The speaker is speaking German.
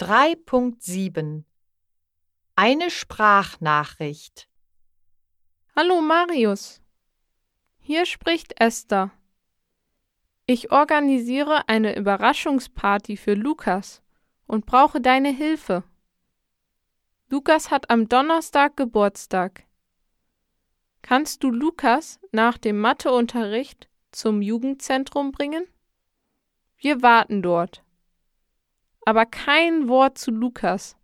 3.7 Eine Sprachnachricht Hallo Marius. Hier spricht Esther. Ich organisiere eine Überraschungsparty für Lukas und brauche deine Hilfe. Lukas hat am Donnerstag Geburtstag. Kannst du Lukas nach dem Matheunterricht zum Jugendzentrum bringen? Wir warten dort. Aber kein Wort zu Lukas.